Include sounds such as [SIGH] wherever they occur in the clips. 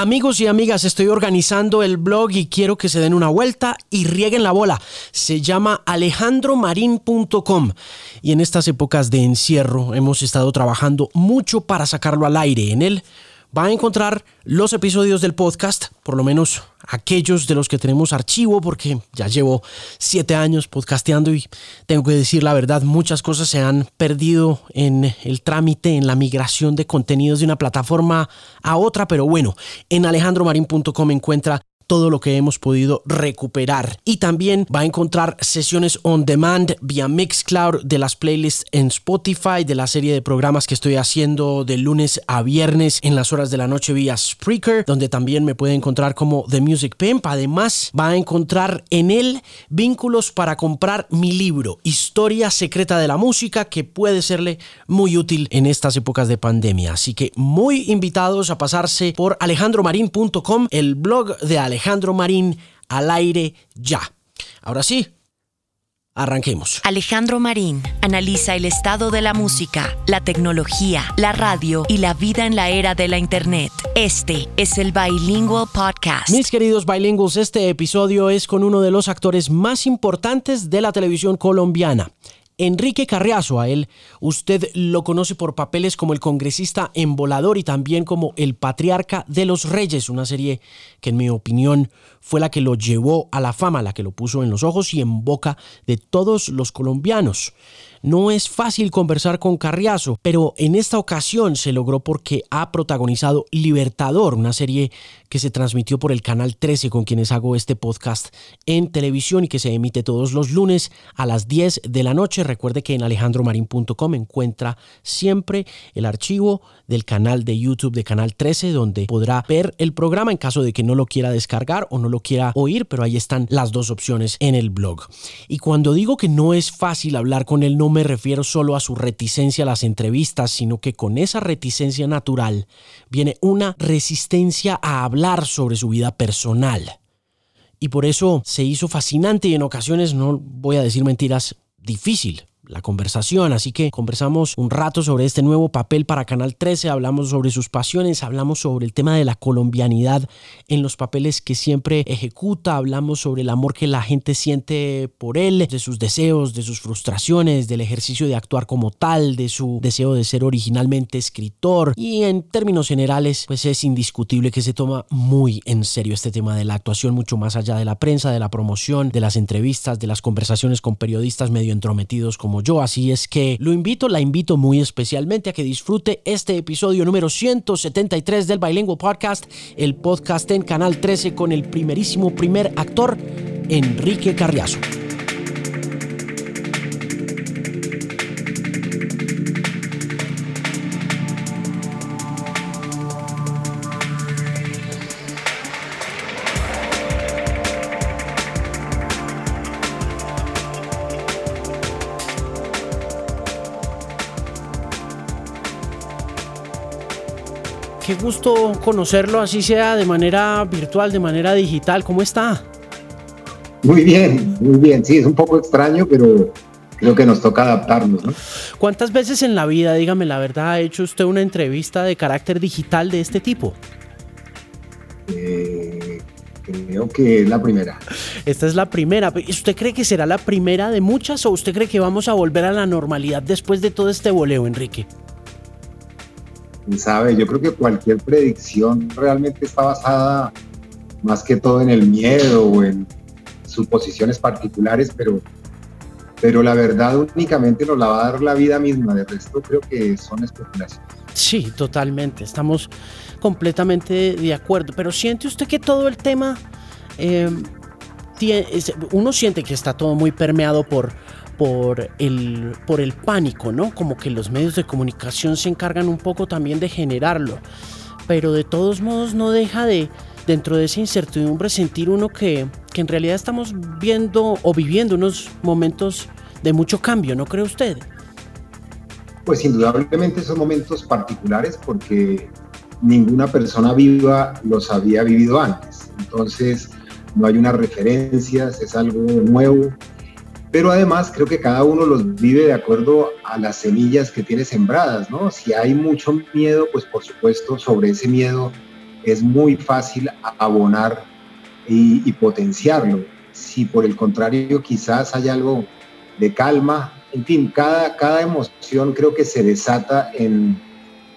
Amigos y amigas, estoy organizando el blog y quiero que se den una vuelta y rieguen la bola. Se llama alejandromarin.com y en estas épocas de encierro hemos estado trabajando mucho para sacarlo al aire. En él va a encontrar los episodios del podcast, por lo menos aquellos de los que tenemos archivo, porque ya llevo siete años podcasteando y tengo que decir la verdad, muchas cosas se han perdido en el trámite, en la migración de contenidos de una plataforma a otra, pero bueno, en alejandromarin.com encuentra todo lo que hemos podido recuperar. Y también va a encontrar sesiones on demand vía Mixcloud de las playlists en Spotify, de la serie de programas que estoy haciendo de lunes a viernes en las horas de la noche vía Spreaker, donde también me puede encontrar como The Music Pimp. Además, va a encontrar en él vínculos para comprar mi libro, Historia Secreta de la Música, que puede serle muy útil en estas épocas de pandemia. Así que muy invitados a pasarse por alejandromarin.com, el blog de Alejandro Alejandro Marín al aire ya. Ahora sí, Arranquemos. Alejandro Marín analiza el estado de la música, la tecnología, la radio y la vida en la era de la Internet. Este es el Bilingual Podcast. Mis queridos bilingües, este episodio es con uno de los actores más importantes de la televisión colombiana. Enrique Carriazo, a él usted lo conoce por papeles como el congresista en y también como el patriarca de los reyes, una serie que en mi opinión fue la que lo llevó a la fama, la que lo puso en los ojos y en boca de todos los colombianos. No es fácil conversar con Carriazo, pero en esta ocasión se logró porque ha protagonizado Libertador, una serie que se transmitió por el Canal 13 con quienes hago este podcast en televisión y que se emite todos los lunes a las 10 de la noche. Recuerde que en alejandromarin.com encuentra siempre el archivo del canal de YouTube de Canal 13 donde podrá ver el programa en caso de que no lo quiera descargar o no lo quiera oír, pero ahí están las dos opciones en el blog. Y cuando digo que no es fácil hablar con él, no me refiero solo a su reticencia a las entrevistas, sino que con esa reticencia natural viene una resistencia a hablar sobre su vida personal. Y por eso se hizo fascinante y en ocasiones, no voy a decir mentiras, difícil la conversación. Así que conversamos un rato sobre este nuevo papel para Canal 13, hablamos sobre sus pasiones, hablamos sobre el tema de la colombianidad en los papeles que siempre ejecuta, hablamos sobre el amor que la gente siente por él, de sus deseos, de sus frustraciones, del ejercicio de actuar como tal, de su deseo de ser originalmente escritor y en términos generales pues es indiscutible que se toma muy en serio este tema de la actuación mucho más allá de la prensa, de la promoción, de las entrevistas, de las conversaciones con periodistas medio entrometidos como yo. Así es que lo invito, la invito muy especialmente a que disfrute este episodio número 173 del Bilingual Podcast, el podcast en Canal 13 con el primerísimo primer actor, Enrique Carriazo. Qué gusto conocerlo, así sea de manera virtual, de manera digital. ¿Cómo está? Muy bien, muy bien. Sí, es un poco extraño, pero creo que nos toca adaptarnos, ¿no? ¿Cuántas veces en la vida, dígame la verdad, ha hecho usted una entrevista de carácter digital de este tipo? Eh, creo que es la primera. Esta es la primera. ¿Usted cree que será la primera de muchas o usted cree que vamos a volver a la normalidad después de todo este voleo, Enrique? Sabe, yo creo que cualquier predicción realmente está basada más que todo en el miedo o en suposiciones particulares, pero, pero la verdad únicamente nos la va a dar la vida misma, de resto creo que son especulaciones. Sí, totalmente, estamos completamente de acuerdo, pero siente usted que todo el tema, eh, uno siente que está todo muy permeado por por el, por el pánico, ¿no? Como que los medios de comunicación se encargan un poco también de generarlo. Pero de todos modos no deja de, dentro de esa incertidumbre, sentir uno que, que en realidad estamos viendo o viviendo unos momentos de mucho cambio, ¿no cree usted? Pues indudablemente son momentos particulares porque ninguna persona viva los había vivido antes. Entonces no hay unas referencias, es algo nuevo, pero además creo que cada uno los vive de acuerdo a las semillas que tiene sembradas, ¿no? Si hay mucho miedo, pues por supuesto sobre ese miedo es muy fácil abonar y, potenciarlo. Si por el contrario quizás hay algo de calma, en fin, cada, cada emoción creo que se desata en,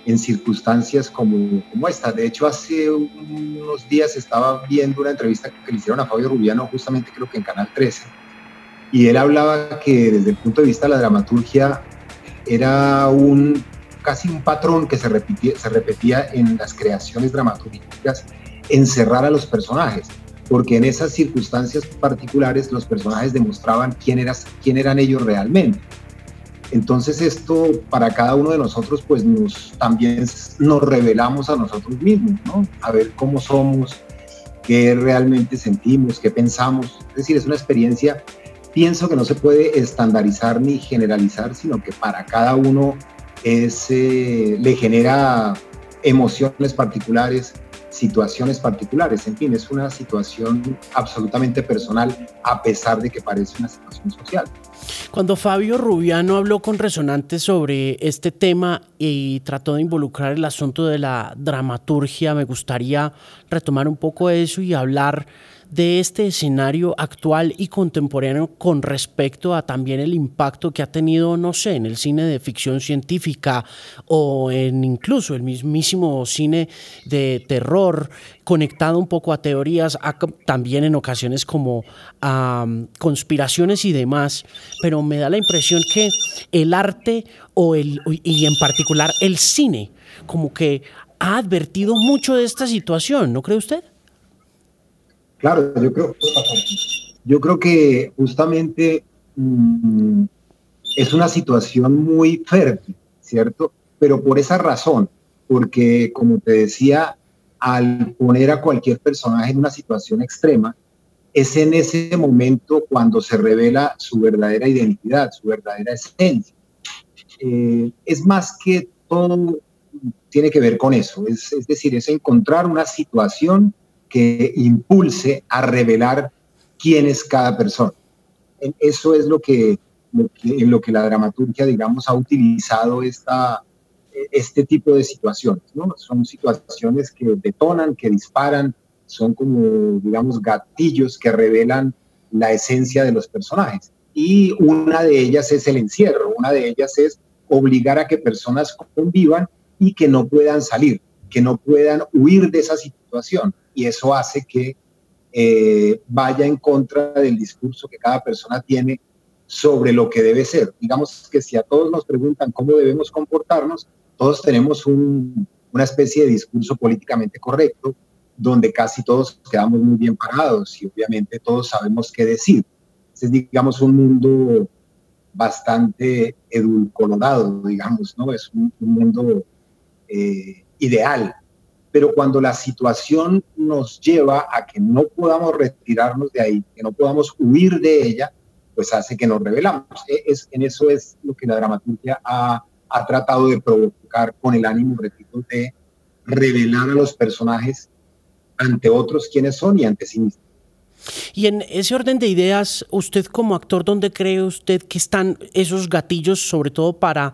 en circunstancias como, como esta. De hecho, hace unos días estaba viendo una entrevista que le hicieron a Fabio Rubiano, justamente creo que en Canal 13, y él hablaba que desde el punto de vista de la dramaturgia era un casi un patrón que se repetía, se repetía en las creaciones dramatúrgicas, encerrar a los personajes, porque en esas circunstancias particulares los personajes demostraban quién, eras, quién eran ellos realmente. Entonces esto para cada uno de nosotros pues nos, también nos revelamos a nosotros mismos, ¿no? A ver cómo somos, qué realmente sentimos, qué pensamos. Es decir, es una experiencia, pienso que no se puede estandarizar ni generalizar, sino que para cada uno es, eh, le genera emociones particulares, situaciones particulares, en fin, es una situación absolutamente personal a pesar de que parece una situación social. Cuando Fabio Rubiano habló con Resonantes sobre este tema y trató de involucrar el asunto de la dramaturgia, me gustaría retomar un poco eso y hablar de este escenario actual y contemporáneo con respecto a también el impacto que ha tenido, no sé, en el cine de ficción científica o en incluso el mismísimo cine de terror, conectado un poco a teorías, también en ocasiones como a conspiraciones y demás, pero me da la impresión que el arte o el, y en particular el cine, como que ha advertido mucho de esta situación, ¿no cree usted? Claro, yo creo, yo creo que justamente mm, es una situación muy fértil, ¿cierto? Pero por esa razón, porque como te decía, al poner a cualquier personaje en una situación extrema, es en ese momento cuando se revela su verdadera identidad, su verdadera esencia. Eh, es más que todo tiene que ver con eso, es, es decir, es encontrar una situación que impulse a revelar quién es cada persona. Eso es lo que, en lo que la dramaturgia, digamos, ha utilizado esta, este tipo de situaciones. ¿no? Son situaciones que detonan, que disparan, son como, digamos, gatillos que revelan la esencia de los personajes. Y una de ellas es el encierro, una de ellas es obligar a que personas convivan y que no puedan salir, que no puedan huir de esa situación y eso hace que eh, vaya en contra del discurso que cada persona tiene sobre lo que debe ser. Digamos que si a todos nos preguntan cómo debemos comportarnos, todos tenemos una especie de discurso políticamente correcto, donde casi todos quedamos muy bien parados y obviamente todos sabemos qué decir. Es, digamos, un mundo bastante edulcorado, digamos, ¿no? Es un, mundo eh, ideal, pero cuando la situación nos lleva a que no podamos retirarnos de ahí, que no podamos huir de ella, pues hace que nos revelamos. E, es, en eso es lo que la dramaturgia ha, ha tratado de provocar con el ánimo, repito, de revelar a los personajes ante otros quiénes son y ante sí mismos. Y en ese orden de ideas, usted como actor, ¿dónde cree usted que están esos gatillos, sobre todo para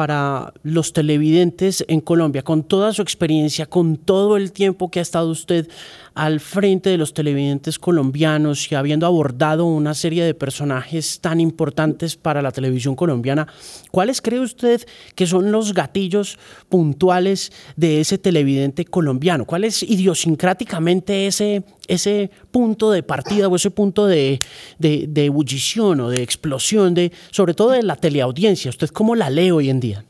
para los televidentes en Colombia, con toda su experiencia, con todo el tiempo que ha estado usted al frente de los televidentes colombianos y habiendo abordado una serie de personajes tan importantes para la televisión colombiana, ¿cuáles cree usted que son los gatillos puntuales de ese televidente colombiano? ¿Cuál es idiosincráticamente ese, ese punto de partida o ese punto de, de ebullición o de explosión, de, sobre todo de la teleaudiencia? ¿Usted cómo la lee hoy en día?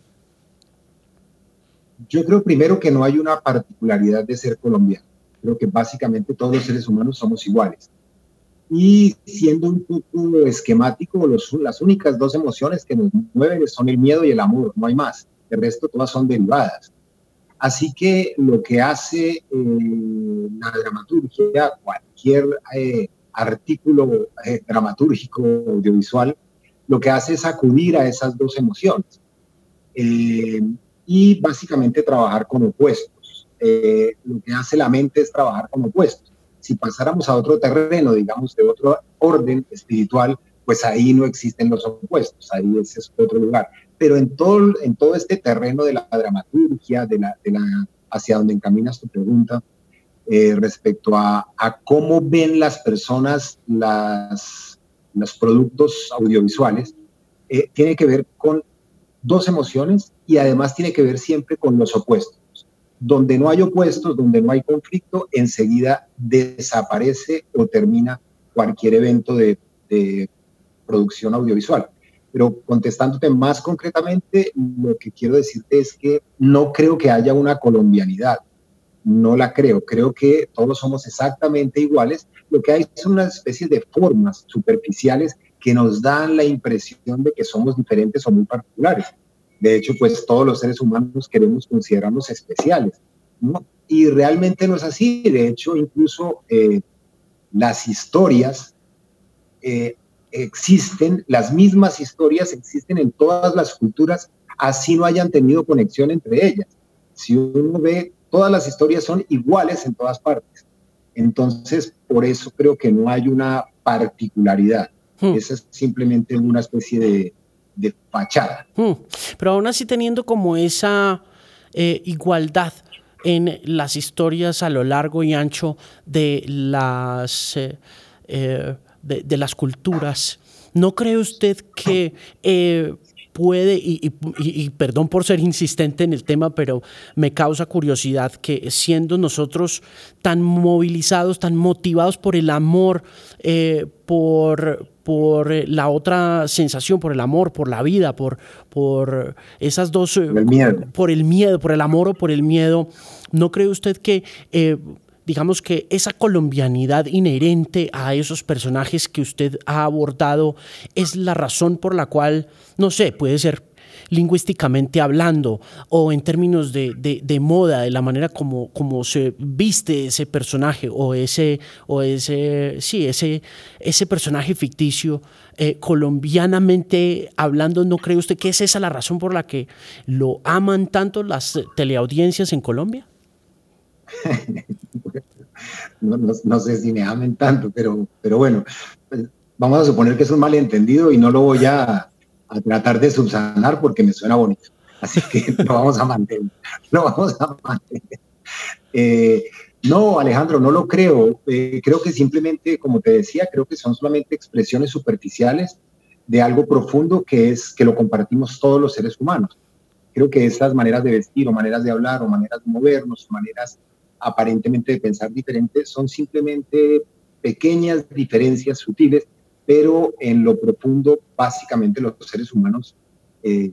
Yo creo primero que no hay una particularidad de ser colombiano Creo que básicamente todos los seres humanos somos iguales. Y siendo un poco esquemático, los, las únicas dos emociones que nos mueven son el miedo y el amor, no hay más. El resto todas son derivadas. Así que lo que hace eh, la dramaturgia, cualquier eh, artículo eh, dramatúrgico audiovisual, lo que hace es acudir a esas dos emociones y básicamente trabajar con opuestos. Eh, lo que hace la mente es trabajar con opuestos. Si pasáramos a otro terreno, digamos, de otro orden espiritual, pues ahí no existen los opuestos, ahí ese es otro lugar. Pero en todo, en todo este terreno de la dramaturgia, de la, de la, hacia donde encaminas tu pregunta, eh, respecto a, cómo ven las personas las, los productos audiovisuales, eh, tiene que ver con dos emociones y además tiene que ver siempre con los opuestos. Donde no hay opuestos, donde no hay conflicto, enseguida desaparece o termina cualquier evento de, de producción audiovisual. Pero contestándote más concretamente, lo que quiero decirte es que no creo que haya una colombianidad. No la creo. Creo que todos somos exactamente iguales. Lo que hay son una especie de formas superficiales que nos dan la impresión de que somos diferentes o muy particulares. De hecho, pues todos los seres humanos queremos considerarnos especiales. ¿no? Y realmente no es así. De hecho, incluso eh, las historias eh, existen, las mismas historias existen en todas las culturas, así no hayan tenido conexión entre ellas. Si uno ve, todas las historias son iguales en todas partes. Entonces, por eso creo que no hay una particularidad. Hmm. Esa es simplemente una especie de, de fachada. Hmm. Pero aún así teniendo como esa eh, igualdad en las historias a lo largo y ancho de las... Eh, eh, de, las culturas. ¿No cree usted que eh, puede, y, perdón por ser insistente en el tema, pero me causa curiosidad que siendo nosotros tan movilizados, tan motivados por el amor, eh, por, por la otra sensación, por el amor, por la vida, por, por esas dos... Eh, el miedo. Por el miedo, por el amor o por el miedo, ¿no cree usted que digamos que esa colombianidad inherente a esos personajes que usted ha abordado es la razón por la cual, no sé, puede ser lingüísticamente hablando o en términos de, de, moda, de la manera como, como, se viste ese personaje o ese, o ese, sí, ese, ese personaje ficticio, eh, colombianamente hablando, ¿no cree usted que es esa la razón por la que lo aman tanto las teleaudiencias en Colombia? No, sé si me amen tanto, pero, pero bueno, pues, vamos a suponer que es un malentendido y no lo voy a, tratar de subsanar porque me suena bonito. Así que [LAUGHS] lo vamos a mantener. Lo vamos a. Eh, no, Alejandro, no lo creo. Eh, creo que simplemente, como te decía, creo que son solamente expresiones superficiales de algo profundo que es que lo compartimos todos los seres humanos. Creo que estas maneras de vestir o maneras de hablar o maneras de movernos, maneras aparentemente de pensar diferente, son simplemente pequeñas diferencias sutiles, pero en lo profundo, básicamente los seres humanos eh,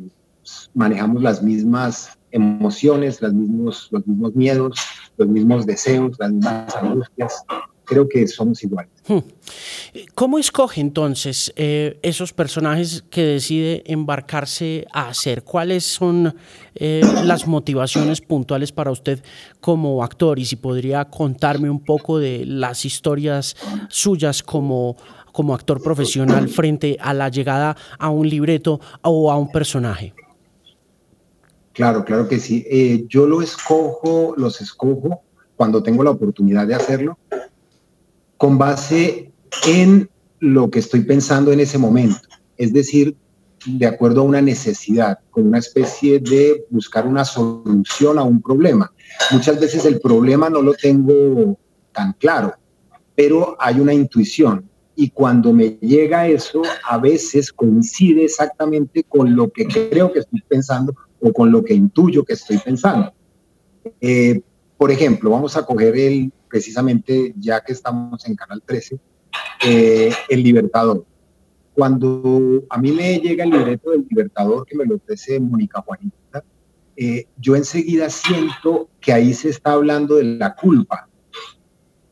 manejamos las mismas emociones, las mismos, los mismos miedos, los mismos deseos, las mismas angustias, creo que somos iguales. Hmm. ¿Cómo escoge entonces eh, esos personajes que decide embarcarse a hacer? ¿Cuáles son eh, las motivaciones puntuales para usted como actor? Y si podría contarme un poco de las historias suyas como, como actor profesional frente a la llegada a un libreto o a un personaje. Claro, claro que sí. Eh, yo lo escojo, los escojo cuando tengo la oportunidad de hacerlo con base en lo que estoy pensando en ese momento, es decir, de acuerdo a una necesidad, con una especie de buscar una solución a un problema. Muchas veces el problema no lo tengo tan claro, pero hay una intuición y cuando me llega eso, a veces coincide exactamente con lo que creo que estoy pensando o con lo que intuyo que estoy pensando. Eh, por ejemplo, vamos a coger el, precisamente ya que estamos en Canal 13, eh, El Libertador. Cuando a mí me llega el libreto del Libertador que me lo ofrece Mónica Juanita, eh, yo enseguida siento que ahí se está hablando de la culpa.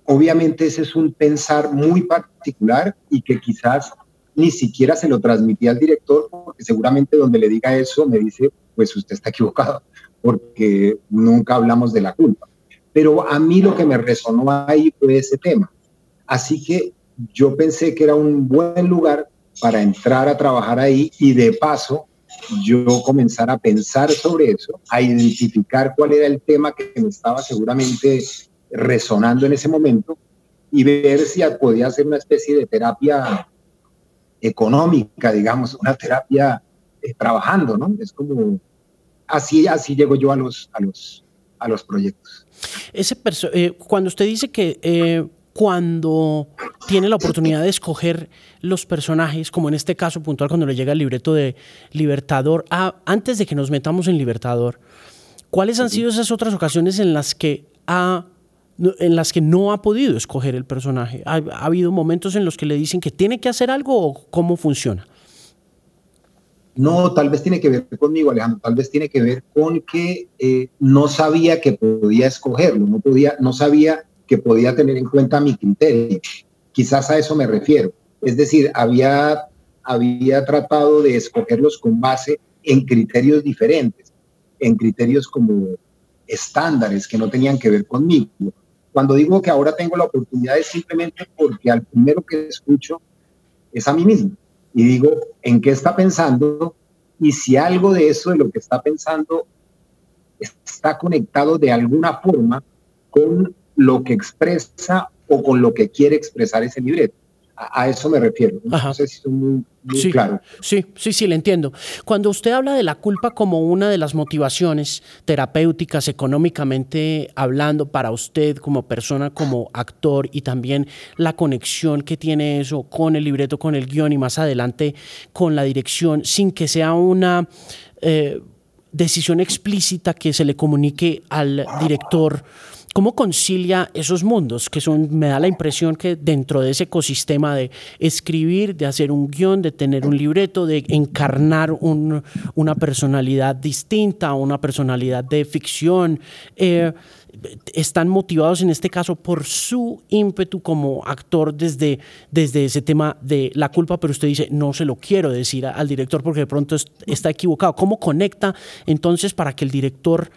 Obviamente ese es un pensar muy particular y que quizás ni siquiera se lo transmití al director, porque seguramente donde le diga eso me dice, pues usted está equivocado, porque nunca hablamos de la culpa pero a mí lo que me resonó ahí fue ese tema. Así que yo pensé que era un buen lugar para entrar a trabajar ahí y de paso yo comenzar a pensar sobre eso, a identificar cuál era el tema que me estaba seguramente resonando en ese momento y ver si podía hacer una especie de terapia económica, digamos, una terapia eh, trabajando, ¿no? Es como así así llego yo a los a los a los proyectos. Ese eh, cuando usted dice que eh, cuando tiene la oportunidad de escoger los personajes, como en este caso puntual cuando le llega el libreto de Libertador, ah, antes de que nos metamos en Libertador, ¿cuáles han sido esas otras ocasiones en las que ha en las que no ha podido escoger el personaje. ¿Ha, habido momentos en los que le dicen que tiene que hacer algo o cómo funciona? No, tal vez tiene que ver conmigo, Alejandro, tal vez tiene que ver con que eh, no sabía que podía escogerlo, no, podía, no sabía que podía tener en cuenta mi criterio. Quizás a eso me refiero. Es decir, había, había tratado de escogerlos con base en criterios diferentes, en criterios como estándares que no tenían que ver conmigo. Cuando digo que ahora tengo la oportunidad es simplemente porque al primero que escucho es a mí mismo y digo en qué está pensando y si algo de eso de lo que está pensando está conectado de alguna forma con lo que expresa o con lo que quiere expresar ese libreto. A, eso me refiero. No sé si muy, sí, claro. Sí, sí, sí, le entiendo. Cuando usted habla de la culpa como una de las motivaciones terapéuticas, económicamente hablando, para usted como persona, como actor, y también la conexión que tiene eso con el libreto, con el guion y más adelante con la dirección, sin que sea una... Eh, decisión explícita que se le comunique al director ¿Cómo concilia esos mundos? Que son, me da la impresión que dentro de ese ecosistema de escribir, de hacer un guion, de tener un libreto, de encarnar una personalidad distinta, una personalidad de ficción, eh, están motivados en este caso por su ímpetu como actor desde, desde ese tema de la culpa, pero usted dice, no se lo quiero decir al director porque de pronto está equivocado. ¿Cómo conecta entonces para que el director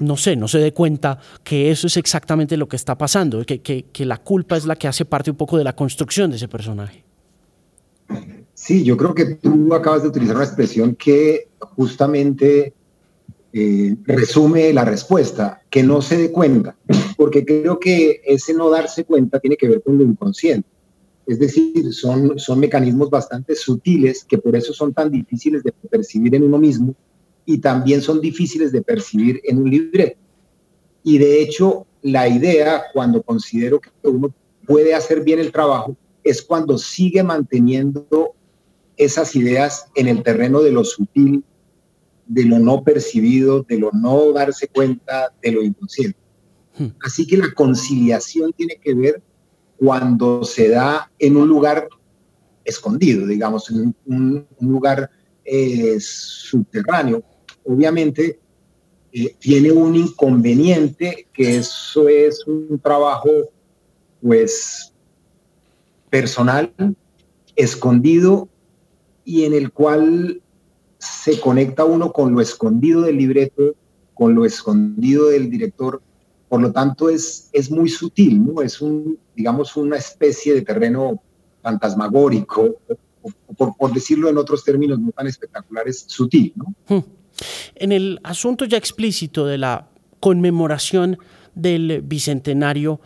no sé, no se dé cuenta que eso es exactamente lo que está pasando, que, que, la culpa es la que hace parte un poco de la construcción de ese personaje. Sí, yo creo que tú acabas de utilizar una expresión que justamente eh, resume la respuesta, que no se dé cuenta, porque creo que ese no darse cuenta tiene que ver con lo inconsciente. Es decir, son, son mecanismos bastante sutiles que por eso son tan difíciles de percibir en uno mismo y también son difíciles de percibir en un libreto. Y de hecho, la idea, cuando considero que uno puede hacer bien el trabajo, es cuando sigue manteniendo esas ideas en el terreno de lo sutil, de lo no percibido, de lo no darse cuenta, de lo inconsciente. Hmm. Así que la conciliación tiene que ver cuando se da en un lugar escondido, digamos, en un, lugar eh, subterráneo, obviamente eh, tiene un inconveniente, que eso es un trabajo, pues, personal, escondido, y en el cual se conecta uno con lo escondido del libreto, con lo escondido del director, por lo tanto es, es muy sutil, ¿no? Es un, digamos, una especie de terreno fantasmagórico, por, decirlo en otros términos no tan espectaculares, sutil, ¿no? Hmm. En el asunto ya explícito de la conmemoración del Bicentenario,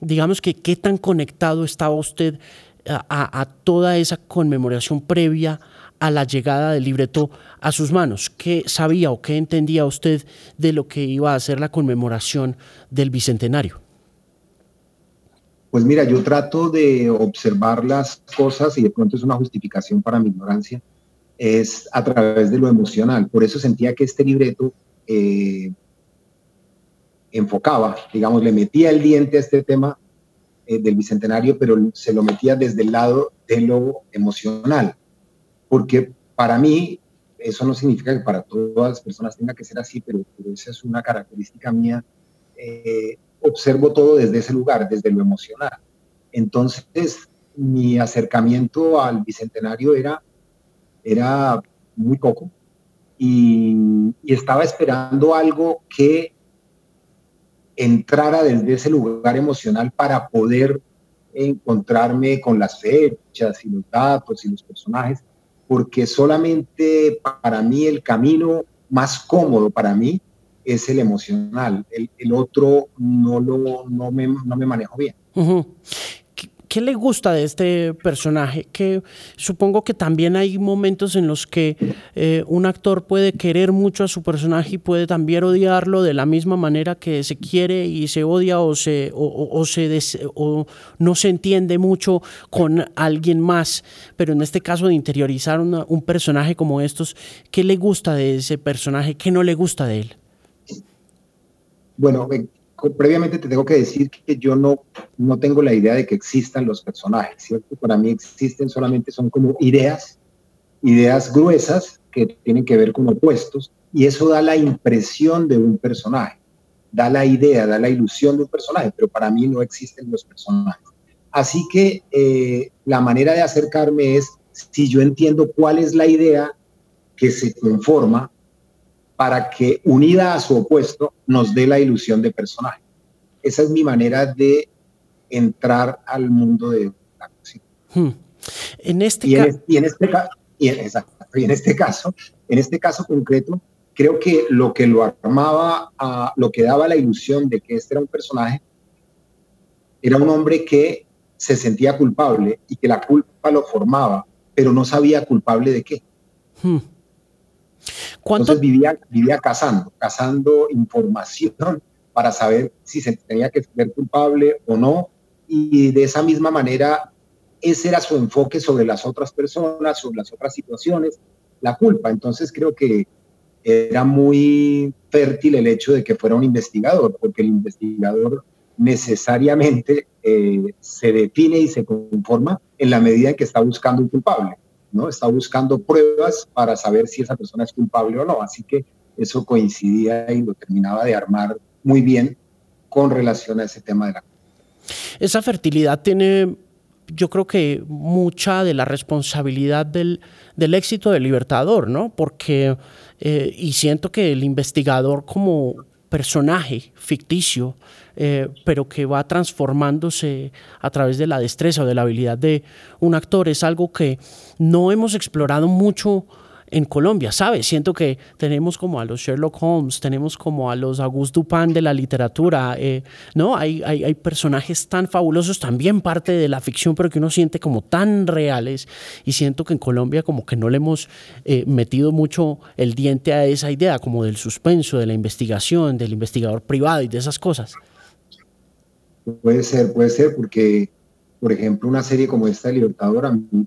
digamos que qué tan conectado estaba usted a, toda esa conmemoración previa a la llegada del libreto a sus manos. ¿Qué sabía o qué entendía usted de lo que iba a ser la conmemoración del Bicentenario? Pues mira, yo trato de observar las cosas y de pronto es una justificación para mi ignorancia es a través de lo emocional. Por eso sentía que este libreto eh, enfocaba, digamos, le metía el diente a este tema eh, del bicentenario, pero se lo metía desde el lado de lo emocional. Porque para mí, eso no significa que para todas las personas tenga que ser así, pero, esa es una característica mía. Eh, observo todo desde ese lugar, desde lo emocional. Entonces, mi acercamiento al bicentenario era era muy poco. Y, estaba esperando algo que entrara desde ese lugar emocional para poder encontrarme con las fechas y los datos y los personajes, porque solamente para mí el camino más cómodo para mí es el emocional. El, otro no, lo, no, me, no me manejo bien ¿qué le gusta de este personaje? Que supongo que también hay momentos en los que eh, un actor puede querer mucho a su personaje y puede también odiarlo de la misma manera que se quiere y se odia o se o, se no se entiende mucho con alguien más. Pero en este caso de interiorizar un personaje como estos, ¿qué le gusta de ese personaje? ¿Qué no le gusta de él? Bueno, previamente te tengo que decir que yo no, no tengo la idea de que existan los personajes, ¿cierto? Para mí existen solamente, son como ideas, ideas gruesas que tienen que ver con opuestos, y eso da la impresión de un personaje, da la idea, da la ilusión de un personaje, pero para mí no existen los personajes. Así que eh, la manera de acercarme es si yo entiendo cuál es la idea que se conforma para que unida a su opuesto nos dé la ilusión de personaje. Esa es mi manera de entrar al mundo de la. Hmm. En este y, en, y en este y en, este caso, en este caso concreto, creo que lo que lo armaba, a, lo que daba la ilusión de que este era un personaje, era un hombre que se sentía culpable y que la culpa lo formaba, pero no sabía culpable de qué. Hmm. Entonces vivía, vivía cazando, cazando información para saber si se tenía que ser culpable o no. Y de esa misma manera, ese era su enfoque sobre las otras personas, sobre las otras situaciones, la culpa. Entonces creo que era muy fértil el hecho de que fuera un investigador, porque el investigador necesariamente eh, se define y se conforma en la medida en que está buscando un culpable. ¿No? Está buscando pruebas para saber si esa persona es culpable o no. Así que eso coincidía y lo terminaba de armar muy bien con relación a ese tema de la Esa fertilidad tiene, yo creo que mucha de la responsabilidad del, del éxito del libertador, ¿no? Porque, eh, y siento que el investigador como personaje ficticio, eh, pero que va transformándose a través de la destreza o de la habilidad de un actor, es algo que no hemos explorado mucho en Colombia, ¿sabes? Siento que tenemos como a los Sherlock Holmes, tenemos como a los Auguste Dupin de la literatura, eh, ¿no? Hay, hay, personajes tan fabulosos, también parte de la ficción, pero que uno siente como tan reales y siento que en Colombia como que no le hemos eh, metido mucho el diente a esa idea, como del suspenso, de la investigación, del investigador privado y de esas cosas. Puede ser, puede ser, porque, por ejemplo, una serie como esta de Libertador a mí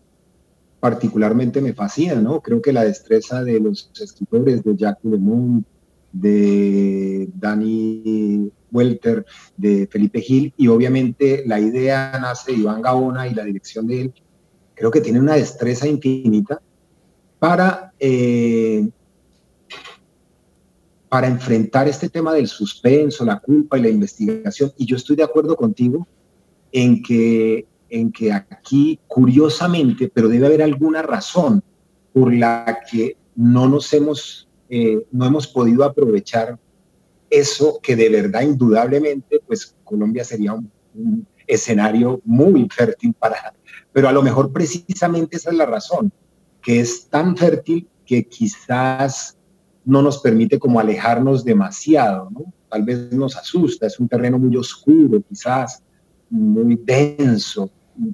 particularmente me fascina, ¿no? Creo que la destreza de los escritores, de Jack LeMond, de Danny Welter, de Felipe Gil, y obviamente la idea nace de Iván Gaona y la dirección de él, creo que tiene una destreza infinita para, eh, para enfrentar este tema del suspenso, la culpa y la investigación. Y yo estoy de acuerdo contigo en que en que aquí, curiosamente, pero debe haber alguna razón por la que no nos hemos, eh, no hemos podido aprovechar eso que de verdad, indudablemente, pues Colombia sería un, escenario muy fértil para, pero a lo mejor precisamente esa es la razón, que es tan fértil que quizás no nos permite como alejarnos demasiado, ¿no? Tal vez nos asusta, es un terreno muy oscuro, quizás, muy denso,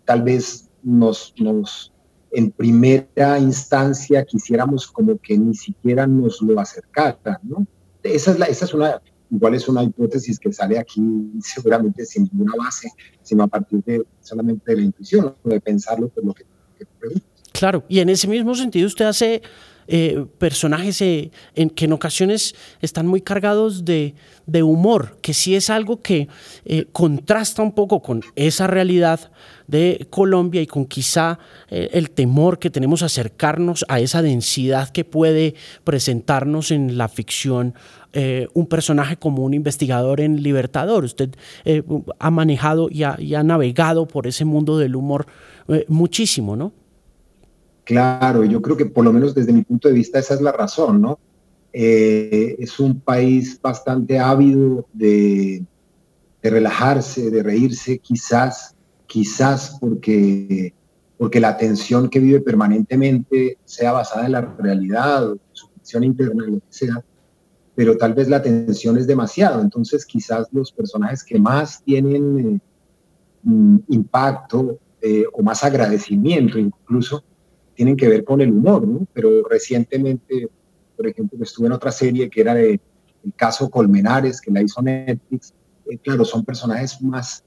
tal vez nos, nos en primera instancia quisiéramos como que ni siquiera nos lo acercara, ¿no? Esa es, la, esa es una, igual es una hipótesis que sale aquí [LAUGHS] seguramente sin ninguna base, sino a partir de solamente de la intuición, de pensarlo por lo que, que Claro, y en ese mismo sentido usted hace eh, personajes eh, en, que en ocasiones están muy cargados de, humor, que sí es algo que eh, contrasta un poco con esa realidad de Colombia y con quizá el temor que tenemos acercarnos a esa densidad que puede presentarnos en la ficción un personaje como un investigador en Libertador. Usted ha manejado y ha navegado por ese mundo del humor muchísimo, ¿no? Claro, yo creo que por lo menos desde mi punto de vista esa es la razón, ¿no? Eh, es un país bastante ávido de, relajarse, de reírse, quizás, quizás porque, porque la tensión que vive permanentemente sea basada en la realidad su ficción interna, lo que sea, pero tal vez la tensión es demasiado, entonces quizás los personajes que más tienen... mm, impacto eh, o más agradecimiento incluso, tienen que ver con el humor, ¿no? Pero recientemente, por ejemplo, estuve en otra serie que era de el caso Colmenares, que la hizo Netflix. Eh, claro, son personajes más,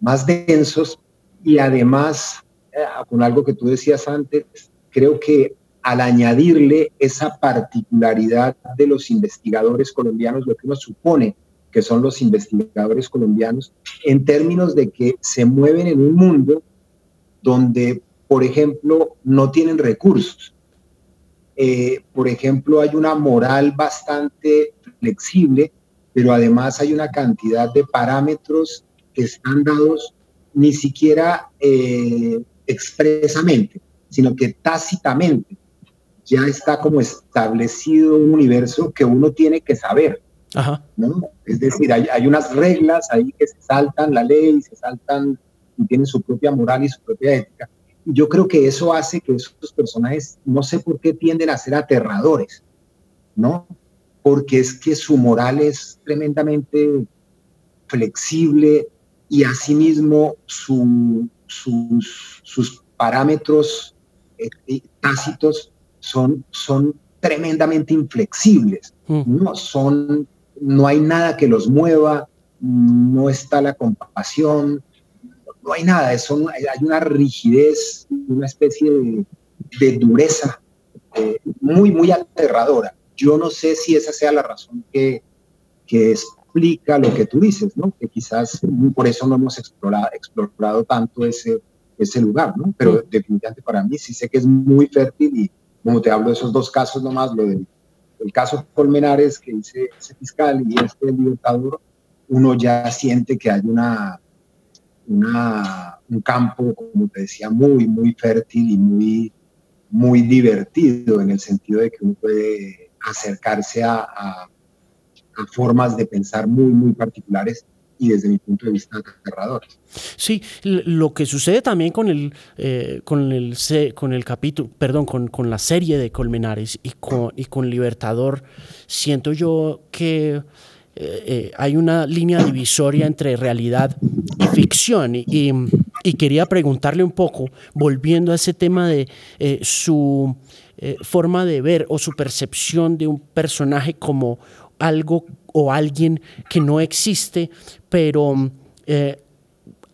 más densos y además, eh, con algo que tú decías antes, creo que al añadirle esa particularidad de los investigadores colombianos, lo que uno supone que son los investigadores colombianos, en términos de que se mueven en un mundo donde, por ejemplo, no tienen recursos. Eh, por ejemplo, hay una moral bastante flexible, pero además hay una cantidad de parámetros que están dados ni siquiera eh, expresamente, sino que tácitamente ya está como establecido un universo que uno tiene que saber. ¿no? Es decir, hay, hay, unas reglas ahí que se saltan la ley, se saltan y tienen su propia moral y su propia ética. Yo creo que eso hace que esos personajes, no sé por qué tienden a ser aterradores, ¿no? Porque es que su moral es tremendamente flexible y asimismo su, sus, sus parámetros eh, tácitos son, son tremendamente inflexibles, mm. ¿no? Son, no hay nada que los mueva, no está la compasión, no hay nada, eso, hay una rigidez, una especie de, dureza eh, muy, muy aterradora. Yo no sé si esa sea la razón que, que explica lo que tú dices, ¿no? Que quizás por eso no hemos explorado, explorado tanto ese, ese lugar, ¿no? Pero definitivamente para mí sí sé que es muy fértil y como te hablo de esos dos casos nomás, lo del el caso Colmenares que dice ese fiscal y este libertador, uno ya siente que hay una, una, un campo, como te decía, muy, muy fértil y muy, muy divertido en el sentido de que uno puede acercarse a, a, formas de pensar muy, muy particulares y desde mi punto de vista aterradoras. Sí, lo que sucede también con el, eh, con el, con el capítulo, perdón, con, con, la serie de Colmenares y con, y con Libertador, siento yo que eh, eh, hay una línea divisoria entre realidad y ficción. Y, quería preguntarle un poco, volviendo a ese tema de eh, su forma de ver o su percepción de un personaje como algo o alguien que no existe, pero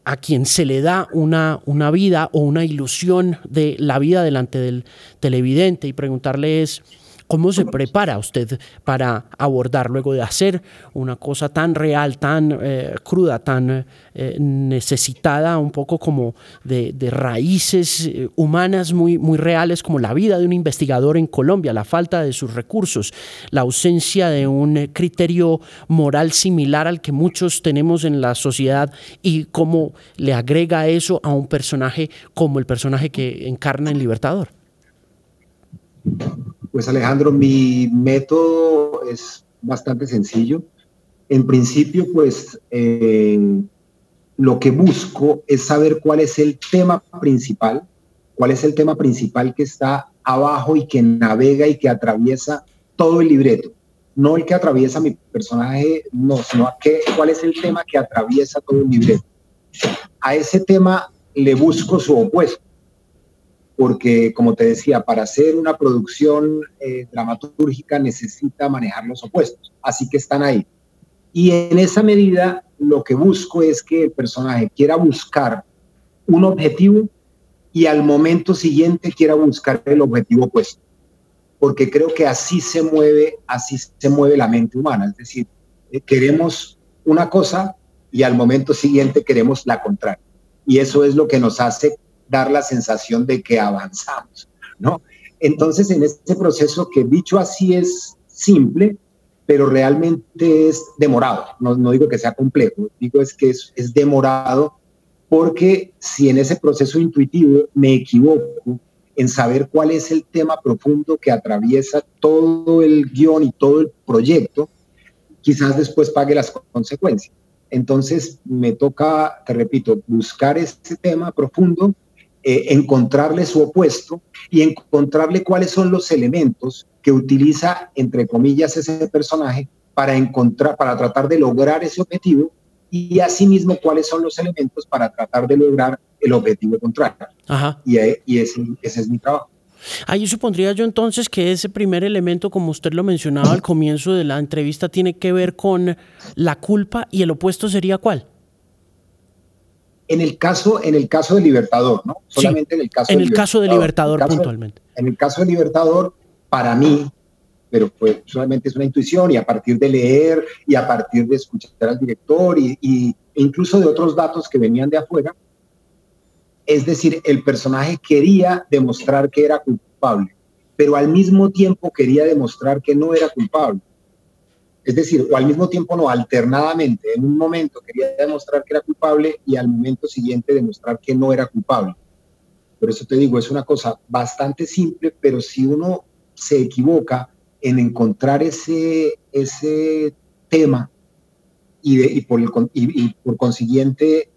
a quien se le da una, una vida o una ilusión de la vida delante del televidente y preguntarle es, ¿Cómo se prepara usted para abordar luego de hacer una cosa tan real, tan eh, cruda, tan eh, necesitada, un poco como de, raíces eh, humanas muy, muy reales, como la vida de un investigador en Colombia, la falta de sus recursos, la ausencia de un criterio moral similar al que muchos tenemos en la sociedad y cómo le agrega eso a un personaje como el personaje que encarna en Libertador? Pues Alejandro, mi método es bastante sencillo. En principio, pues eh, lo que busco es saber cuál es el tema principal, cuál es el tema principal que está abajo y que navega y que atraviesa todo el libreto. No el que atraviesa mi personaje, no, sino que, cuál es el tema que atraviesa todo el libreto. A ese tema le busco su opuesto porque, como te decía, para hacer una producción eh, dramatúrgica necesita manejar los opuestos, así que están ahí. Y en esa medida, lo que busco es que el personaje quiera buscar un objetivo y al momento siguiente quiera buscar el objetivo opuesto, porque creo que así se mueve, así se mueve la mente humana, es decir, eh, queremos una cosa y al momento siguiente queremos la contraria. Y eso es lo que nos hace dar la sensación de que avanzamos, ¿no? Entonces, en este proceso que dicho así es simple, pero realmente es demorado. No, digo que sea complejo, digo es que es, es demorado porque si en ese proceso intuitivo me equivoco en saber cuál es el tema profundo que atraviesa todo el guion y todo el proyecto, quizás después pague las consecuencias. Entonces me toca, te repito, buscar ese tema profundo eh, encontrarle su opuesto y encontrarle cuáles son los elementos que utiliza, entre comillas, ese personaje para encontrar, para tratar de lograr ese objetivo y asimismo cuáles son los elementos para tratar de lograr el objetivo contrario. Ajá. Y, y ese, ese es mi trabajo. Ahí supondría yo entonces que ese primer elemento, como usted lo mencionaba al comienzo de la entrevista, tiene que ver con la culpa y el opuesto sería cuál? En el caso, en el caso de Libertador, ¿no? Solamente en el caso en el caso de Libertador puntualmente. En el caso de Libertador, para mí, pero pues solamente es una intuición y a partir de leer y a partir de escuchar al director y, y e incluso de otros datos que venían de afuera, es decir, el personaje quería demostrar que era culpable, pero al mismo tiempo quería demostrar que no era culpable. Es decir, o al mismo tiempo no, alternadamente. En un momento quería demostrar que era culpable y al momento siguiente demostrar que no era culpable. Por eso te digo, es una cosa bastante simple, pero si uno se equivoca en encontrar ese, ese tema y, por, consiguiente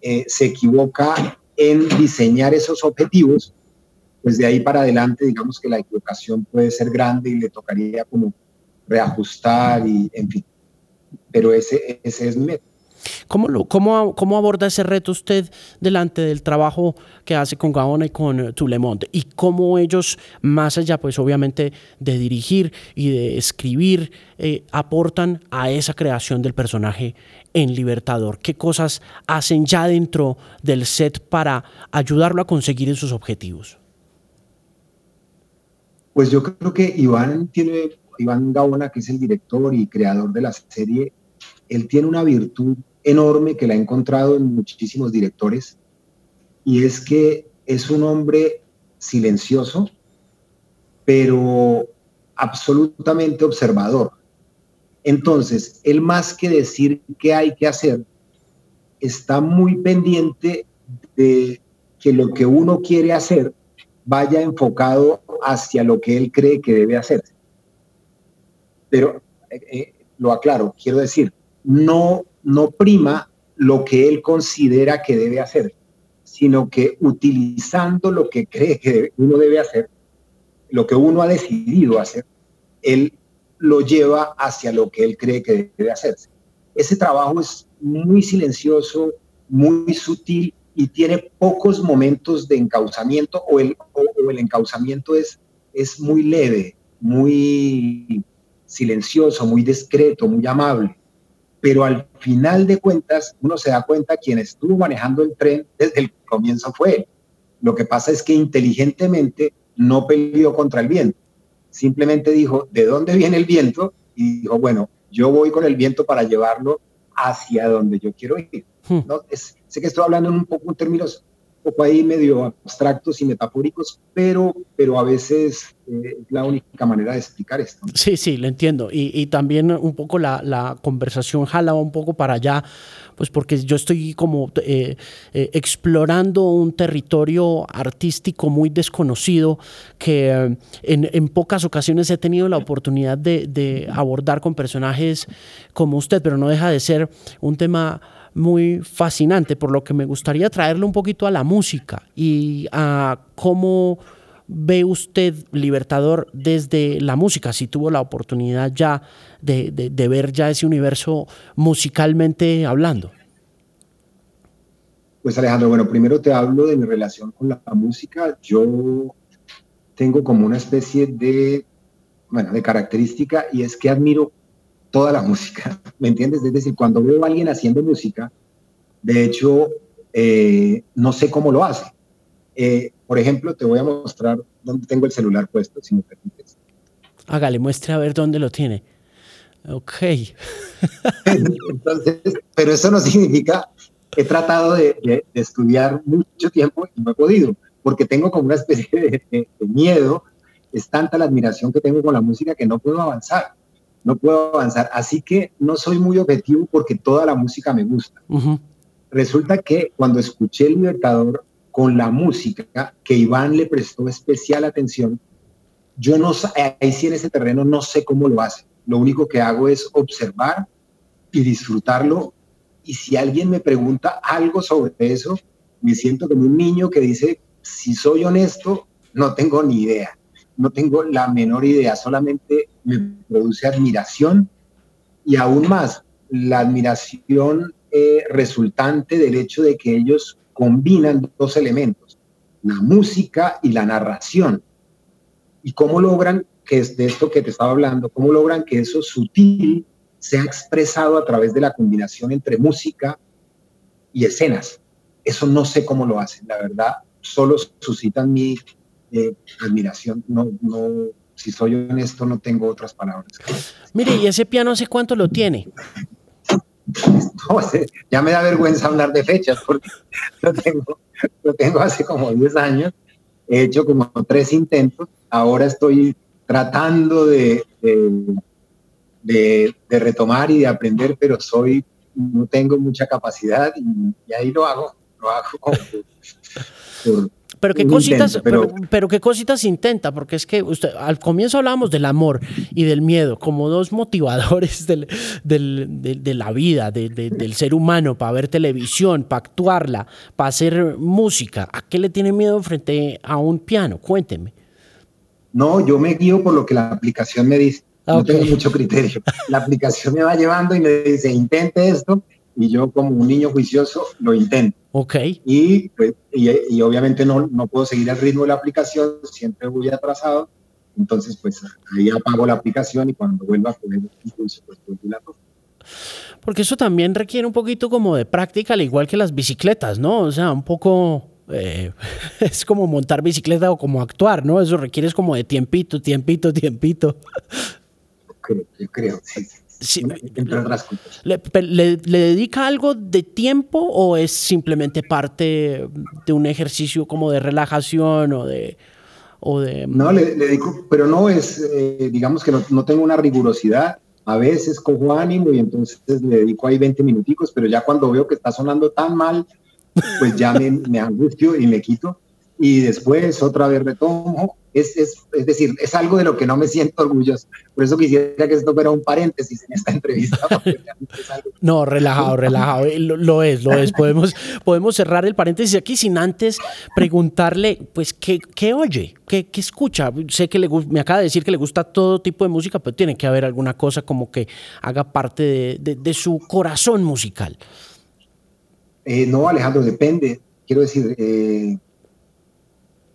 eh, se equivoca en diseñar esos objetivos, pues de ahí para adelante, digamos que la equivocación puede ser grande y le tocaría como reajustar y, en fin. Pero ese, ese es mi método. ¿Cómo, lo, cómo, ¿Cómo aborda ese reto usted delante del trabajo que hace con Gaona y con Tulemont? Y cómo ellos, más allá, pues obviamente, de dirigir y de escribir, eh, aportan a esa creación del personaje en Libertador? ¿Qué cosas hacen ya dentro del set para ayudarlo a conseguir esos objetivos? Pues yo creo que Iván tiene, Iván Gaona, que es el director y creador de la serie, él tiene una virtud enorme que la he encontrado en muchísimos directores y es que es un hombre silencioso, pero absolutamente observador. Entonces, él más que decir qué hay que hacer, está muy pendiente de que lo que uno quiere hacer vaya enfocado hacia lo que él cree que debe hacer. Pero eh, eh, lo aclaro, quiero decir, no, no prima lo que él considera que debe hacer, sino que utilizando lo que cree que uno debe hacer, lo que uno ha decidido hacer, él lo lleva hacia lo que él cree que debe hacerse. Ese trabajo es muy silencioso, muy sutil y tiene pocos momentos de encauzamiento o el, o el encauzamiento es, es muy leve, muy silencioso, muy discreto, muy amable pero al final de cuentas uno se da cuenta quien estuvo manejando el tren desde el comienzo fue él. Lo que pasa es que inteligentemente no peleó contra el viento, simplemente dijo, ¿de dónde viene el viento? Y dijo, bueno, yo voy con el viento para llevarlo hacia donde yo quiero ir. Hmm. ¿No? sé que estoy hablando en un poco en términos poco ahí medio abstractos y metafóricos, pero, pero a veces eh, la única manera de explicar esto. Sí, sí, lo entiendo. Y, y también un poco la, la, conversación jala un poco para allá, pues porque yo estoy como eh, eh, explorando un territorio artístico muy desconocido que en, en, pocas ocasiones he tenido la oportunidad de, de abordar con personajes como usted, pero no deja de ser un tema muy fascinante, por lo que me gustaría traerle un poquito a la música y a cómo ve usted Libertador desde la música, si tuvo la oportunidad ya de, de, ver ya ese universo musicalmente hablando. Pues Alejandro, bueno, primero te hablo de mi relación con la música. Yo tengo como una especie de, bueno, de característica y es que admiro toda la [LAUGHS] música, ¿me entiendes? Es decir, cuando veo a alguien haciendo música, de hecho, eh, no sé cómo lo hace. Eh, por ejemplo, te voy a mostrar dónde tengo el celular puesto, si me permites. Hágale, muestre a ver dónde lo tiene. Ok. [LAUGHS] Entonces, pero eso no significa, he tratado de, estudiar mucho tiempo y no he podido, porque tengo como una especie de miedo, es tanta la admiración que tengo con la música que no puedo avanzar no puedo avanzar. Así que no soy muy objetivo porque toda la música me gusta. Resulta que cuando escuché El Libertador con la música, que Iván le prestó especial atención, yo no ahí sí en ese terreno no sé cómo lo hace. Lo único que hago es observar y disfrutarlo. Y si alguien me pregunta algo sobre eso, me siento como un niño que dice, si soy honesto, no tengo ni idea no tengo la menor idea, solamente me produce admiración y aún más, la admiración eh, resultante del hecho de que ellos combinan dos elementos, la música y la narración. ¿Y cómo logran que es de esto que te estaba hablando, cómo logran que eso sutil sea expresado a través de la combinación entre música y escenas? Eso no sé cómo lo hacen, la verdad, solo suscitan mi eh, admiración. No, no, si soy honesto, no tengo otras palabras. Mire, ¿y ese piano hace cuánto lo tiene? [LAUGHS] ya me da vergüenza hablar de fechas porque lo tengo, lo tengo hace como 10 años. He hecho como tres intentos. Ahora estoy tratando de, de, de, retomar y de aprender, pero soy, no tengo mucha capacidad y, ahí lo hago, lo hago por, pero qué cositas, pero, qué cositas intenta, porque es que usted, al comienzo hablábamos del amor y del miedo como dos motivadores [LAUGHS] del, de, la vida, del ser humano, para ver televisión, para actuarla, para hacer música. ¿A qué le tiene miedo frente a un piano? Cuénteme. No, yo me guío por lo que la aplicación me dice. No tengo mucho criterio. La aplicación me va llevando y me dice, intente esto, y yo como un niño juicioso lo intento. Ok. Y, pues, y, obviamente no, no puedo seguir el ritmo de la aplicación, siempre voy atrasado, entonces pues ahí apago la aplicación y cuando vuelva a poner impulso, pues la Porque eso también requiere un poquito como de práctica, al igual que las bicicletas, ¿no? O sea, un poco... Eh, [LAUGHS] es como montar bicicleta o como actuar, ¿no? Eso requiere como de tiempito, tiempito, tiempito. Yo creo, yo creo, sí. Sí, le, le, dedica algo de tiempo o es simplemente parte de un ejercicio como de relajación o de... O de... No, le, dedico, pero no es, eh, digamos que no, tengo una rigurosidad. A veces cojo ánimo y entonces le dedico ahí 20 minuticos, pero ya cuando veo que está sonando tan mal, pues ya me, me angustio y me quito. Y después otra vez retomo es, es, es, decir, es algo de lo que no me siento orgulloso. Por eso quisiera que esto fuera un paréntesis en esta entrevista. [LAUGHS] No, relajado, relajado. Lo, es, lo es. Podemos, podemos cerrar el paréntesis aquí sin antes preguntarle, pues, ¿qué, qué oye? ¿Qué, ¿Qué, escucha? Sé que le, me acaba de decir que le gusta todo tipo de música, pero tiene que haber alguna cosa como que haga parte de, de, su corazón musical. Eh, no, Alejandro, depende. Quiero decir, eh,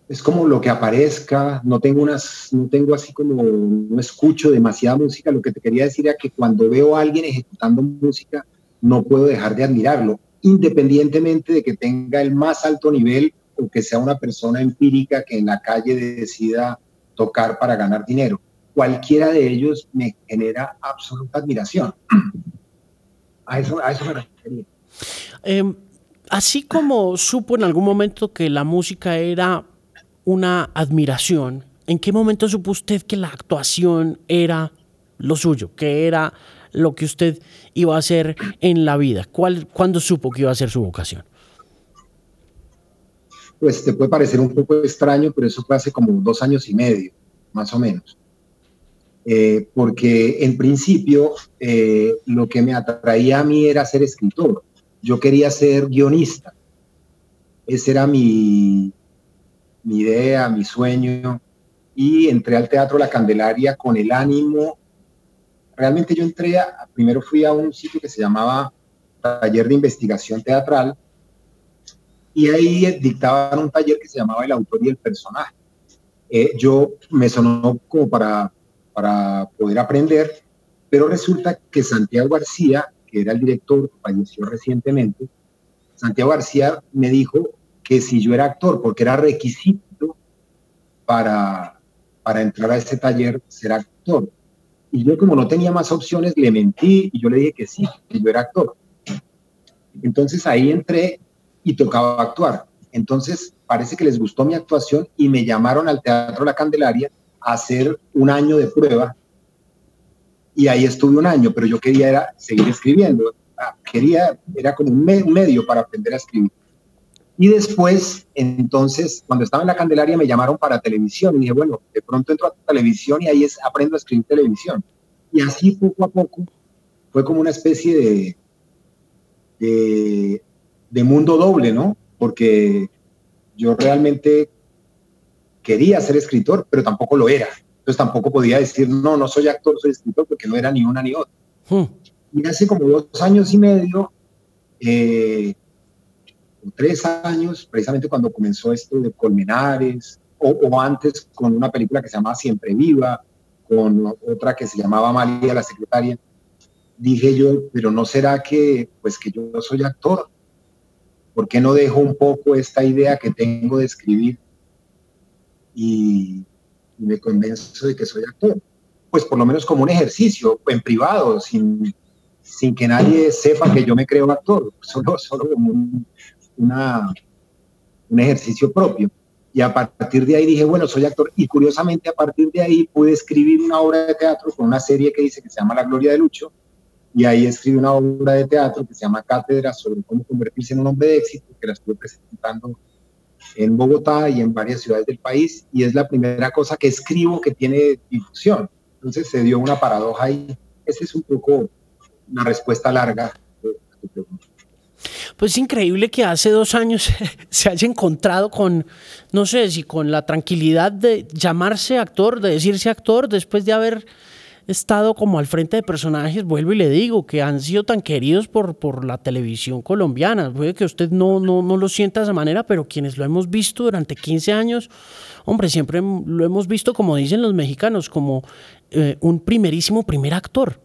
es como lo que aparezca, no tengo unas, no tengo así como, no escucho demasiada música, lo que te quería decir era que cuando veo a alguien ejecutando música, no puedo dejar de admirarlo, independientemente de que tenga el más alto nivel o que sea una persona empírica que en la calle decida tocar para ganar dinero. Cualquiera de ellos me genera absoluta admiración. [CLEARS THROAT] A eso, a eso me refería. Em, así como supo en algún momento que la música era una admiración, ¿en qué momento supo usted que la actuación era lo suyo, que era lo que usted iba a hacer en la vida? ¿Cuál, ¿Cuándo supo que iba a ser su vocación? Pues te puede parecer un poco extraño, pero eso fue hace como dos años y medio, más o menos. Eh, porque en principio eh, lo que me atraía a mí era ser escritor. Yo quería ser guionista. Ese era mi, mi idea, mi sueño, y entré al Teatro La Candelaria con el ánimo. Realmente yo entré, primero fui a un sitio que se llamaba Taller de Investigación Teatral, y ahí dictaban un taller que se llamaba El autor y el personaje. Eh, yo me sonó como para, para poder aprender, pero resulta que Santiago García, que era el director, falleció recientemente, Santiago García me dijo, que si yo era actor, porque era requisito para, para entrar a ese taller ser actor. Y yo como no tenía más opciones, le mentí y yo le dije que sí, que yo era actor. Entonces ahí entré y tocaba actuar. Entonces parece que les gustó mi actuación y me llamaron al Teatro La Candelaria a hacer un año de prueba. Y ahí estuve un año, pero yo quería seguir escribiendo. Ah, quería, era como un medio para aprender a escribir. Y después, entonces, cuando estaba en la Candelaria me llamaron para televisión y dije, bueno, de pronto entro a televisión y ahí es, aprendo a escribir televisión. Y así poco a poco fue como una especie de, de, mundo doble, ¿no? Porque yo realmente quería ser escritor, pero tampoco lo era. Entonces tampoco podía decir, no, no soy actor, soy escritor, porque no era ni una ni otra. Hmm. Y hace como dos años y medio eh, tres años, precisamente cuando comenzó esto de Colmenares, o, antes con una película que se llamaba Siempre Viva, con otra que se llamaba María la secretaria, dije yo, pero no será que, pues que yo soy actor, ¿por qué no dejo un poco esta idea que tengo de escribir y, me convenzo de que soy actor? Pues por lo menos como un ejercicio, en privado, sin, sin que nadie sepa que yo me creo actor, [LAUGHS] solo, solo como un, un ejercicio propio. Y a partir de ahí dije, bueno, soy actor. Y curiosamente a partir de ahí pude escribir una obra de teatro con una serie que dice que se llama La Gloria de Lucho. Y ahí escribí una obra de teatro que se llama Cátedra sobre cómo convertirse en un hombre de éxito, que la estuve presentando en Bogotá y en varias ciudades del país. Y es la primera cosa que escribo que tiene difusión. Entonces se dio una paradoja ahí. Esa es un poco una respuesta larga a tu pregunta. Pues es increíble que hace dos años [LAUGHS] se haya encontrado con, no sé si con la tranquilidad de llamarse actor, de decirse actor, después de haber estado como al frente de personajes, vuelvo y le digo, que han sido tan queridos por, por la televisión colombiana. Puede que usted no, no, no lo sienta de esa manera, pero quienes lo hemos visto durante 15 años, hombre, siempre lo hemos visto, como dicen los mexicanos, como eh, un primerísimo primer actor.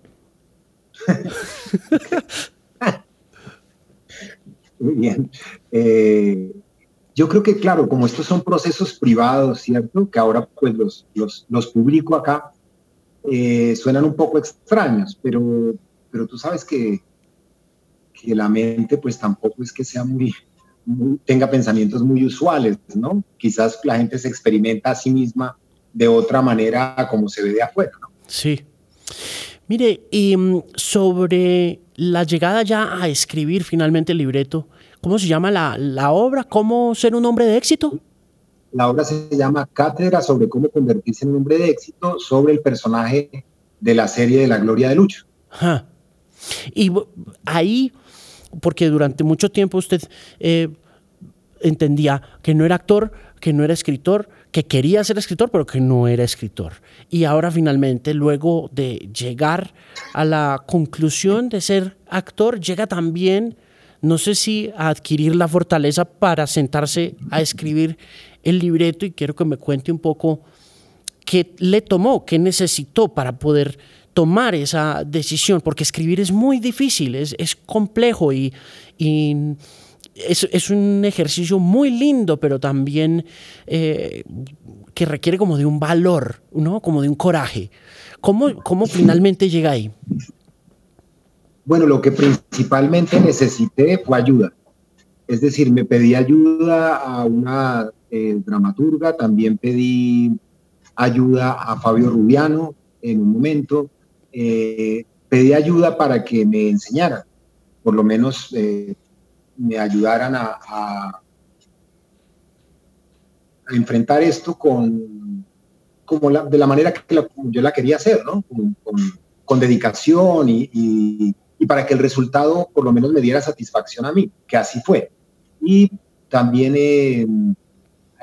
[LAUGHS] Muy bien. Eh, yo creo que, claro, como estos son procesos privados, ¿cierto? Que ahora pues los, los, los publico acá, eh, suenan un poco extraños, pero, pero tú sabes que, que la mente pues tampoco es que sea muy, tenga pensamientos muy usuales, ¿no? Quizás la gente se experimenta a sí misma de otra manera como se ve de afuera, ¿no? Sí. Mire, y mm, sobre la llegada ya a escribir finalmente el libreto, ¿cómo se llama la, la, obra? ¿Cómo ser un hombre de éxito? La obra se llama Cátedra sobre cómo convertirse en un hombre de éxito sobre el personaje de la serie de la Gloria de Lucho. Y ahí, porque durante mucho tiempo usted eh, entendía que no era actor, que no era escritor, que quería ser escritor, pero que no era escritor. Y ahora finalmente, luego de llegar a la conclusión de ser actor, llega también, no sé si a adquirir la fortaleza para sentarse a escribir el libreto y quiero que me cuente un poco qué le tomó, qué necesitó para poder tomar esa decisión, porque escribir es muy difícil, es, complejo y es, un ejercicio muy lindo, pero también eh, que requiere como de un valor, ¿no? Como de un coraje. ¿Cómo, ¿Cómo finalmente llega ahí? Bueno, lo que principalmente necesité fue ayuda. Es decir, me pedí ayuda a una eh, dramaturga, también pedí ayuda a Fabio Rubiano en un momento, eh, pedí ayuda para que me enseñara, por lo menos me ayudaran a, enfrentar esto con, como de la manera que yo la quería hacer, ¿no? Con, dedicación y, para que el resultado por lo menos me diera satisfacción a mí, que así fue. Y también eh,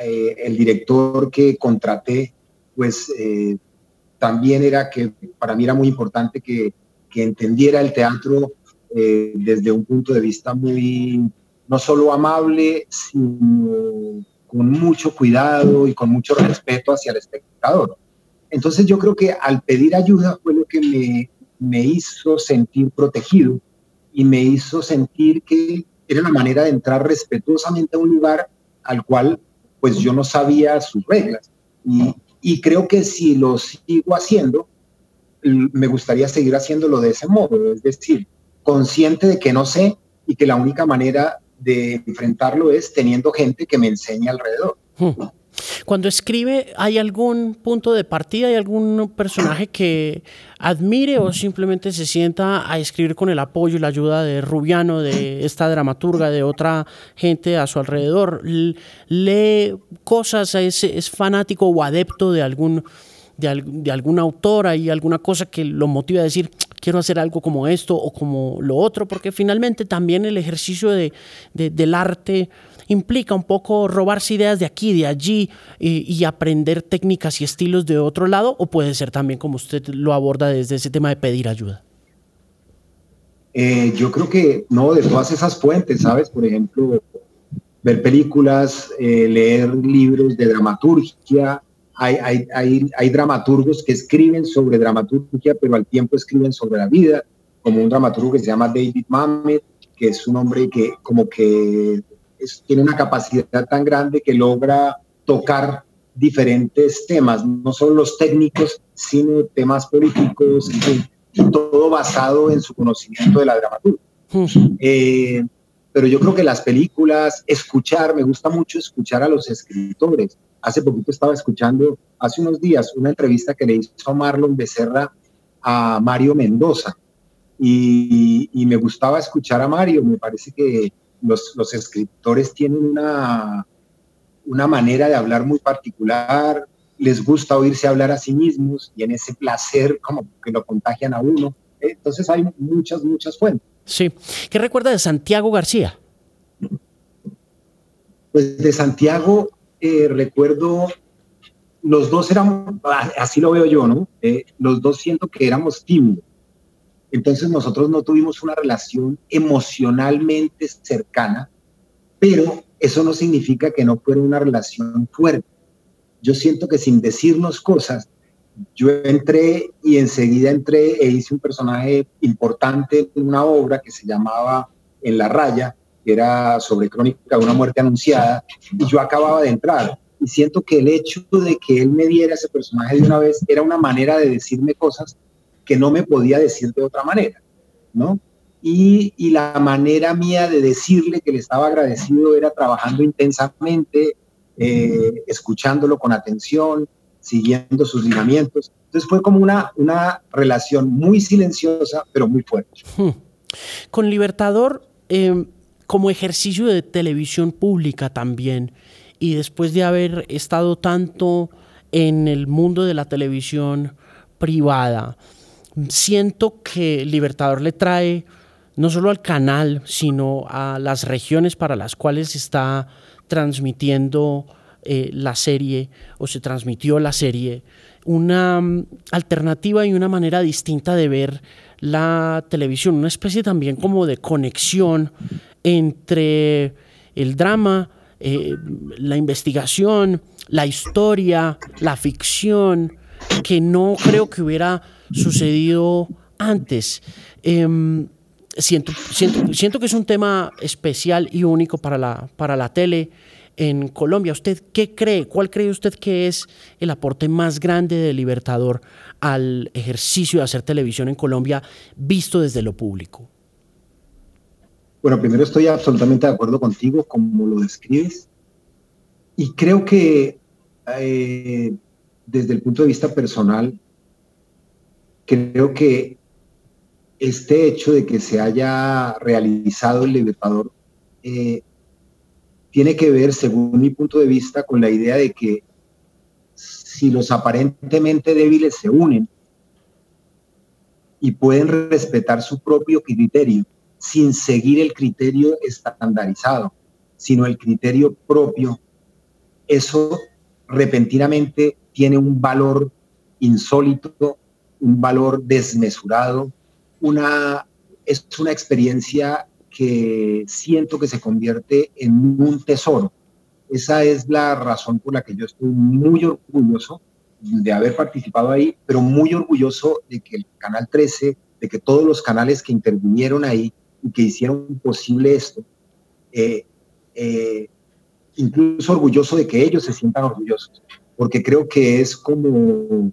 eh, el director que contraté, pues eh, también era que para mí era muy importante que entendiera el teatro eh, desde un punto de vista muy, no solo amable, sino con mucho cuidado y con mucho respeto hacia el espectador. Entonces yo creo que al pedir ayuda fue lo que me, me hizo sentir protegido y me hizo sentir que era la manera de entrar respetuosamente a un lugar al cual pues yo no sabía sus reglas. Y, y creo que si lo sigo haciendo, me gustaría seguir haciéndolo de ese modo, es decir, consciente de que no sé y que la única manera de enfrentarlo es teniendo gente que me enseñe alrededor. Hmm. Cuando escribe, ¿hay algún punto de partida? ¿Hay algún personaje que admire o simplemente se sienta a escribir con el apoyo y la ayuda de Rubiano, de esta dramaturga, de otra gente a su alrededor? ¿Lee cosas? ¿Es, fanático o adepto de algún de, de alguna autora y alguna cosa que lo motive a decir, quiero hacer algo como esto o como lo otro, porque finalmente también el ejercicio de, del arte implica un poco robarse ideas de aquí, de allí y, aprender técnicas y estilos de otro lado, o puede ser también como usted lo aborda desde ese tema de pedir ayuda. Eh, yo creo que no, de todas esas fuentes, ¿sabes? Por ejemplo, ver películas, eh, leer libros de dramaturgia. Hay, hay, hay, hay, dramaturgos que escriben sobre dramaturgia, pero al tiempo escriben sobre la vida, como un dramaturgo que se llama David Mamet, que es un hombre que como que tiene una capacidad tan grande que logra tocar diferentes temas, no solo los técnicos, sino temas políticos, todo basado en su conocimiento de la dramaturgia. Eh, pero yo creo que las películas, escuchar, me gusta mucho escuchar a los escritores. Hace poquito estaba escuchando, hace unos días, una entrevista que le hizo Marlon Becerra a Mario Mendoza. Y, y me gustaba escuchar a Mario, me parece que los, los escritores tienen una, una manera de hablar muy particular, les gusta oírse hablar a sí mismos y en ese placer como que lo contagian a uno. Entonces hay muchas, muchas fuentes. Sí. ¿Qué recuerda de Santiago García? Pues de Santiago eh, recuerdo, los dos éramos, así lo veo yo, ¿no? Eh, los dos siento que éramos tímidos. Entonces nosotros no tuvimos una relación emocionalmente cercana, pero eso no significa que no fuera una relación fuerte. Yo siento que sin decirnos cosas, yo entré y enseguida entré e hice un personaje importante en una obra que se llamaba En la raya, era sobre crónica de una muerte anunciada, y yo acababa de entrar. Y siento que el hecho de que él me diera ese personaje de una vez era una manera de decirme cosas que no me podía decir de otra manera, ¿no? Y, y, la manera mía de decirle que le estaba agradecido era trabajando intensamente, eh, escuchándolo con atención, siguiendo sus lineamientos. Entonces fue como una, una relación muy silenciosa, pero muy fuerte. Hmm. Con Libertador, em, como ejercicio de televisión pública también, y después de haber estado tanto en el mundo de la televisión privada, siento que Libertador le trae no solo al canal, sino a las regiones para las cuales está transmitiendo eh, la serie o se transmitió la serie, una mm, alternativa y una manera distinta de ver la televisión, una especie también como de conexión entre el drama, eh, la investigación, la historia, la ficción, que no creo que hubiera sucedido antes. Em, siento, siento, que es un tema especial y único para la, para la tele en Colombia. ¿Usted qué cree? ¿Cuál cree usted que es el aporte más grande de Libertador al ejercicio de hacer televisión en Colombia visto desde lo público? Bueno, primero estoy absolutamente de acuerdo contigo como lo describes. Y creo que eh, desde el punto de vista personal, creo que este hecho de que se haya realizado el Libertador eh, tiene que ver, según mi punto de vista, con la idea de que si los aparentemente débiles se unen y pueden respetar su propio criterio sin seguir el criterio estandarizado, sino el criterio propio, eso repentinamente tiene un valor insólito, un valor desmesurado, una, es una experiencia que siento que se convierte en un tesoro. Esa es la razón por la que yo estoy muy orgulloso de haber participado ahí, pero muy orgulloso de que el Canal 13, de que todos los canales que intervinieron ahí y que hicieron posible esto, eh, eh, incluso orgulloso de que ellos se sientan orgullosos, porque creo que es como,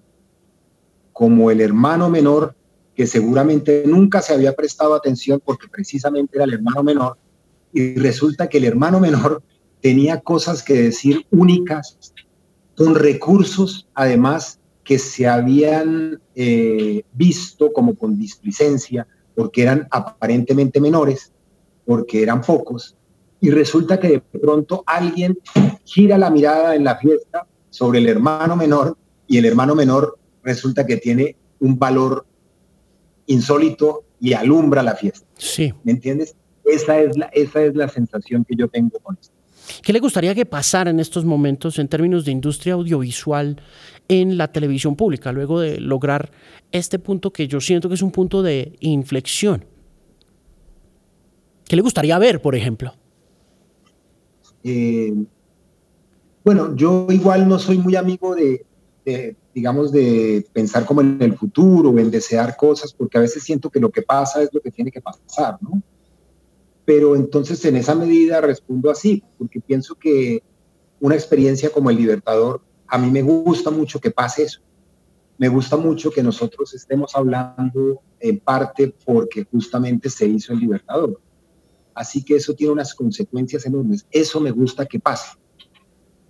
como el hermano menor que seguramente nunca se había prestado atención porque precisamente era el hermano menor, y resulta que el hermano menor [LAUGHS] tenía cosas que decir únicas, con recursos además que se habían eh, visto como con displicencia, porque eran aparentemente menores, porque eran pocos, y resulta que de pronto alguien gira la mirada en la fiesta sobre el hermano menor y el hermano menor resulta que tiene un valor insólito y alumbra la fiesta. Sí. ¿Me entiendes? Esa es la, esa es la sensación que yo tengo con esto. ¿Qué le gustaría que pasara en estos momentos en términos de industria audiovisual en la televisión pública, luego de lograr este punto que yo siento que es un punto de inflexión? ¿Qué le gustaría ver, por ejemplo? Eh, bueno, yo igual no soy muy amigo de, digamos, de pensar como en el futuro en desear cosas, porque a veces siento que lo que pasa es lo que tiene que pasar, ¿no? Pero entonces en esa medida respondo así, porque pienso que una experiencia como el Libertador, a mí me gusta mucho que pase eso. Me gusta mucho que nosotros estemos hablando en parte porque justamente se hizo el Libertador. Así que eso tiene unas consecuencias enormes. Eso me gusta que pase.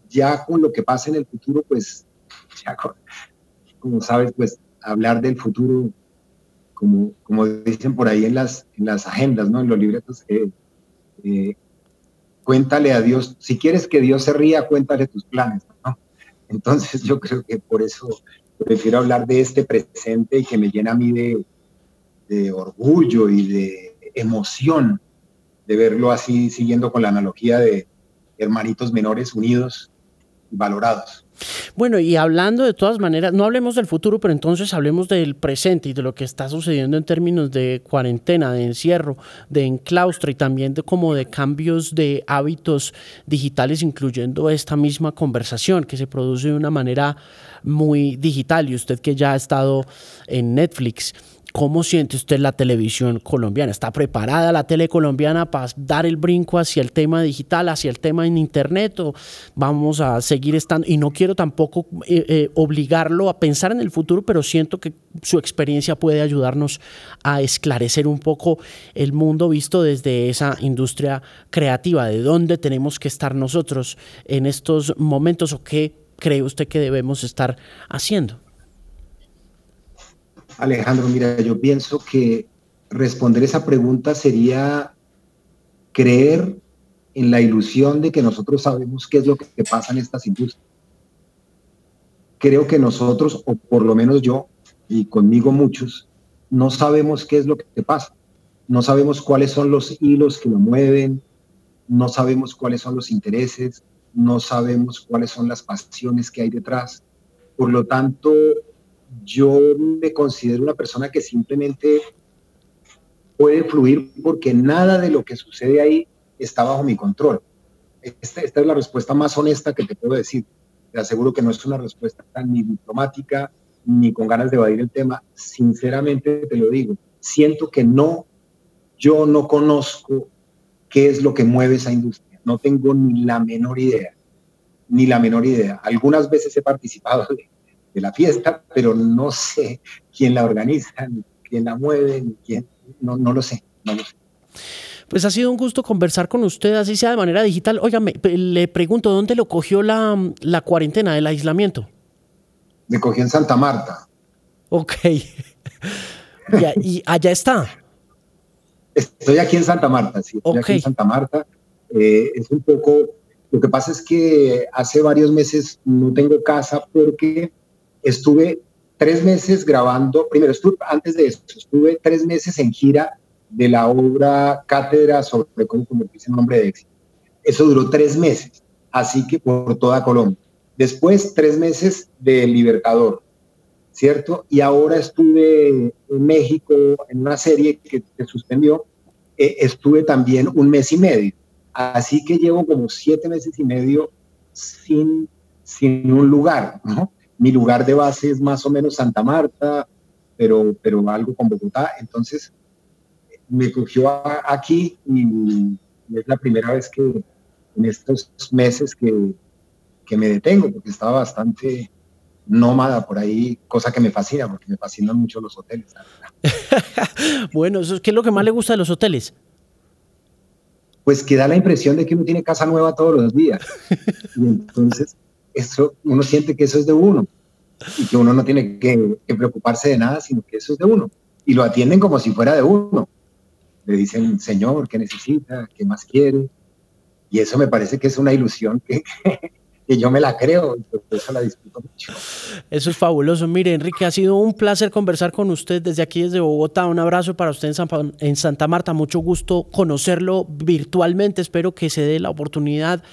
Ya con lo que pase en el futuro, pues, ya como sabes, pues hablar del futuro, como, como dicen por ahí en las, en las agendas, ¿no? En los libretos, eh, eh, cuéntale a Dios, si quieres que Dios se ría, cuéntale tus planes. Entonces yo creo que por eso prefiero hablar de este presente que me llena a mí de, de orgullo y de emoción de verlo así, siguiendo con la analogía de hermanitos menores unidos y valorados. Bueno, y hablando de todas maneras, no hablemos del futuro, pero entonces hablemos del presente y de lo que está sucediendo en términos de cuarentena, de encierro, de enclaustro y también de como de cambios de hábitos digitales, incluyendo esta misma conversación que se produce de una manera muy digital y usted que ya ha estado en Netflix. ¿Cómo siente usted la televisión colombiana? ¿Está preparada la tele colombiana para dar el brinco hacia el tema digital, hacia el tema en Internet? ¿O vamos a seguir estando? Y no quiero tampoco eh, eh, obligarlo a pensar en el futuro, pero siento que su experiencia puede ayudarnos a esclarecer un poco el mundo visto desde esa industria creativa, de dónde tenemos que estar nosotros en estos momentos o qué cree usted que debemos estar haciendo. Alejandro, mira, yo pienso que responder esa pregunta sería creer en la ilusión de que nosotros sabemos qué es lo que pasa en estas industrias. Creo que nosotros, o por lo menos yo, y conmigo muchos, no sabemos qué es lo que pasa. No sabemos cuáles son los hilos que lo mueven, no sabemos cuáles son los intereses, no sabemos cuáles son las pasiones que hay detrás. Por lo tanto, yo me considero una persona que simplemente puede fluir porque nada de lo que sucede ahí está bajo mi control. Esta, esta, es la respuesta más honesta que te puedo decir. Te aseguro que no es una respuesta ni diplomática ni con ganas de evadir el tema. Sinceramente te lo digo. Siento que no, yo no conozco qué es lo que mueve esa industria. No tengo ni la menor idea. Ni la menor idea. Algunas veces he participado de, de la fiesta, pero no sé quién la organiza, quién la mueve, quién, no, no lo sé, no lo sé. Pues ha sido un gusto conversar con usted, así sea de manera digital. Óigame, le pregunto, ¿dónde lo cogió la, la cuarentena, el aislamiento? Me cogió en Santa Marta. Ok. [LAUGHS] y, allá está. Estoy aquí en Santa Marta, sí. Estoy aquí en Santa Marta. Eh, es un poco. Lo que pasa es que hace varios meses no tengo casa porque estuve tres meses grabando, primero estuve, antes de eso, estuve tres meses en gira de la obra Cátedra sobre cómo convertirse en hombre de éxito. Eso duró tres meses, así que por toda Colombia. Después, tres meses de Libertador, ¿cierto? Y ahora estuve en México en una serie que se suspendió. Eh, estuve también un mes y medio. Así que llevo como siete meses y medio sin, sin un lugar, ¿no? Mi lugar de base es más o menos Santa Marta, pero, pero algo con Bogotá. Entonces, me cogió aquí y es la primera vez que en estos meses que, que me detengo, porque estaba bastante nómada por ahí, cosa que me fascina, porque me fascinan mucho los hoteles. [LAUGHS] bueno, ¿qué es lo que más le gusta de los hoteles? Pues que da la impresión de que uno tiene casa nueva todos los días. [LAUGHS] Y entonces eso, uno siente que eso es de uno y que uno no tiene que, preocuparse de nada, sino que eso es de uno. Y lo atienden como si fuera de uno. Le dicen, Señor, ¿qué necesita? ¿Qué más quiere? Y eso me parece que es una ilusión que, [LAUGHS] que yo me la creo. Eso es fabuloso. Mire, Enrique, ha sido un placer conversar con usted desde aquí, desde Bogotá. Un abrazo para usted en Santa Marta. Mucho gusto conocerlo virtualmente. Espero que se dé la oportunidad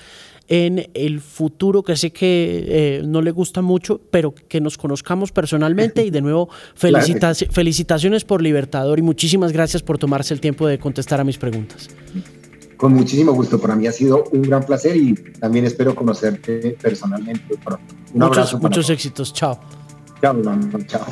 en el futuro, que sé que eh, no le gusta mucho, pero que nos conozcamos personalmente y de nuevo [LAUGHS] felicitaciones por Libertador y muchísimas gracias por tomarse el tiempo de contestar a mis preguntas. Con muchísimo gusto, para mí ha sido un gran placer y también espero conocerte personalmente. Un muchos, abrazo. Muchos éxitos, chao. Chao, chao.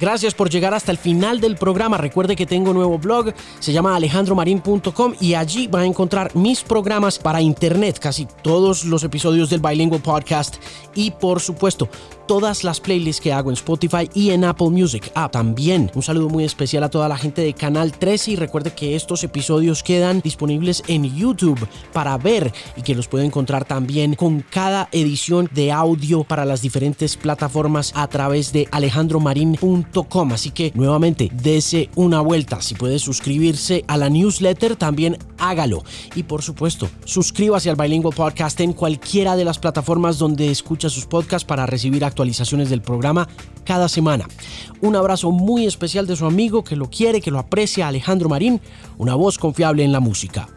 Gracias por llegar hasta el final del programa. Recuerde que tengo un nuevo blog, se llama alejandromarin.com y allí va a encontrar mis programas para internet, casi todos los episodios del Bilingual Podcast y por supuesto todas las playlists que hago en Spotify y en Apple Music. Ah, también un saludo muy especial a toda la gente de Canal 13 y recuerde que estos episodios quedan disponibles en YouTube para ver y que los puede encontrar también con cada edición de audio para las diferentes plataformas a través de alejandromarin.com. Así que nuevamente, dese una vuelta. Si puede suscribirse a la newsletter, también hágalo. Y por supuesto, suscríbase al Bilingual Podcast en cualquiera de las plataformas donde escucha sus podcasts para recibir actualizaciones del programa cada semana. Un abrazo muy especial de su amigo que lo quiere, que lo aprecia, Alejandro Marín, una voz confiable en la música.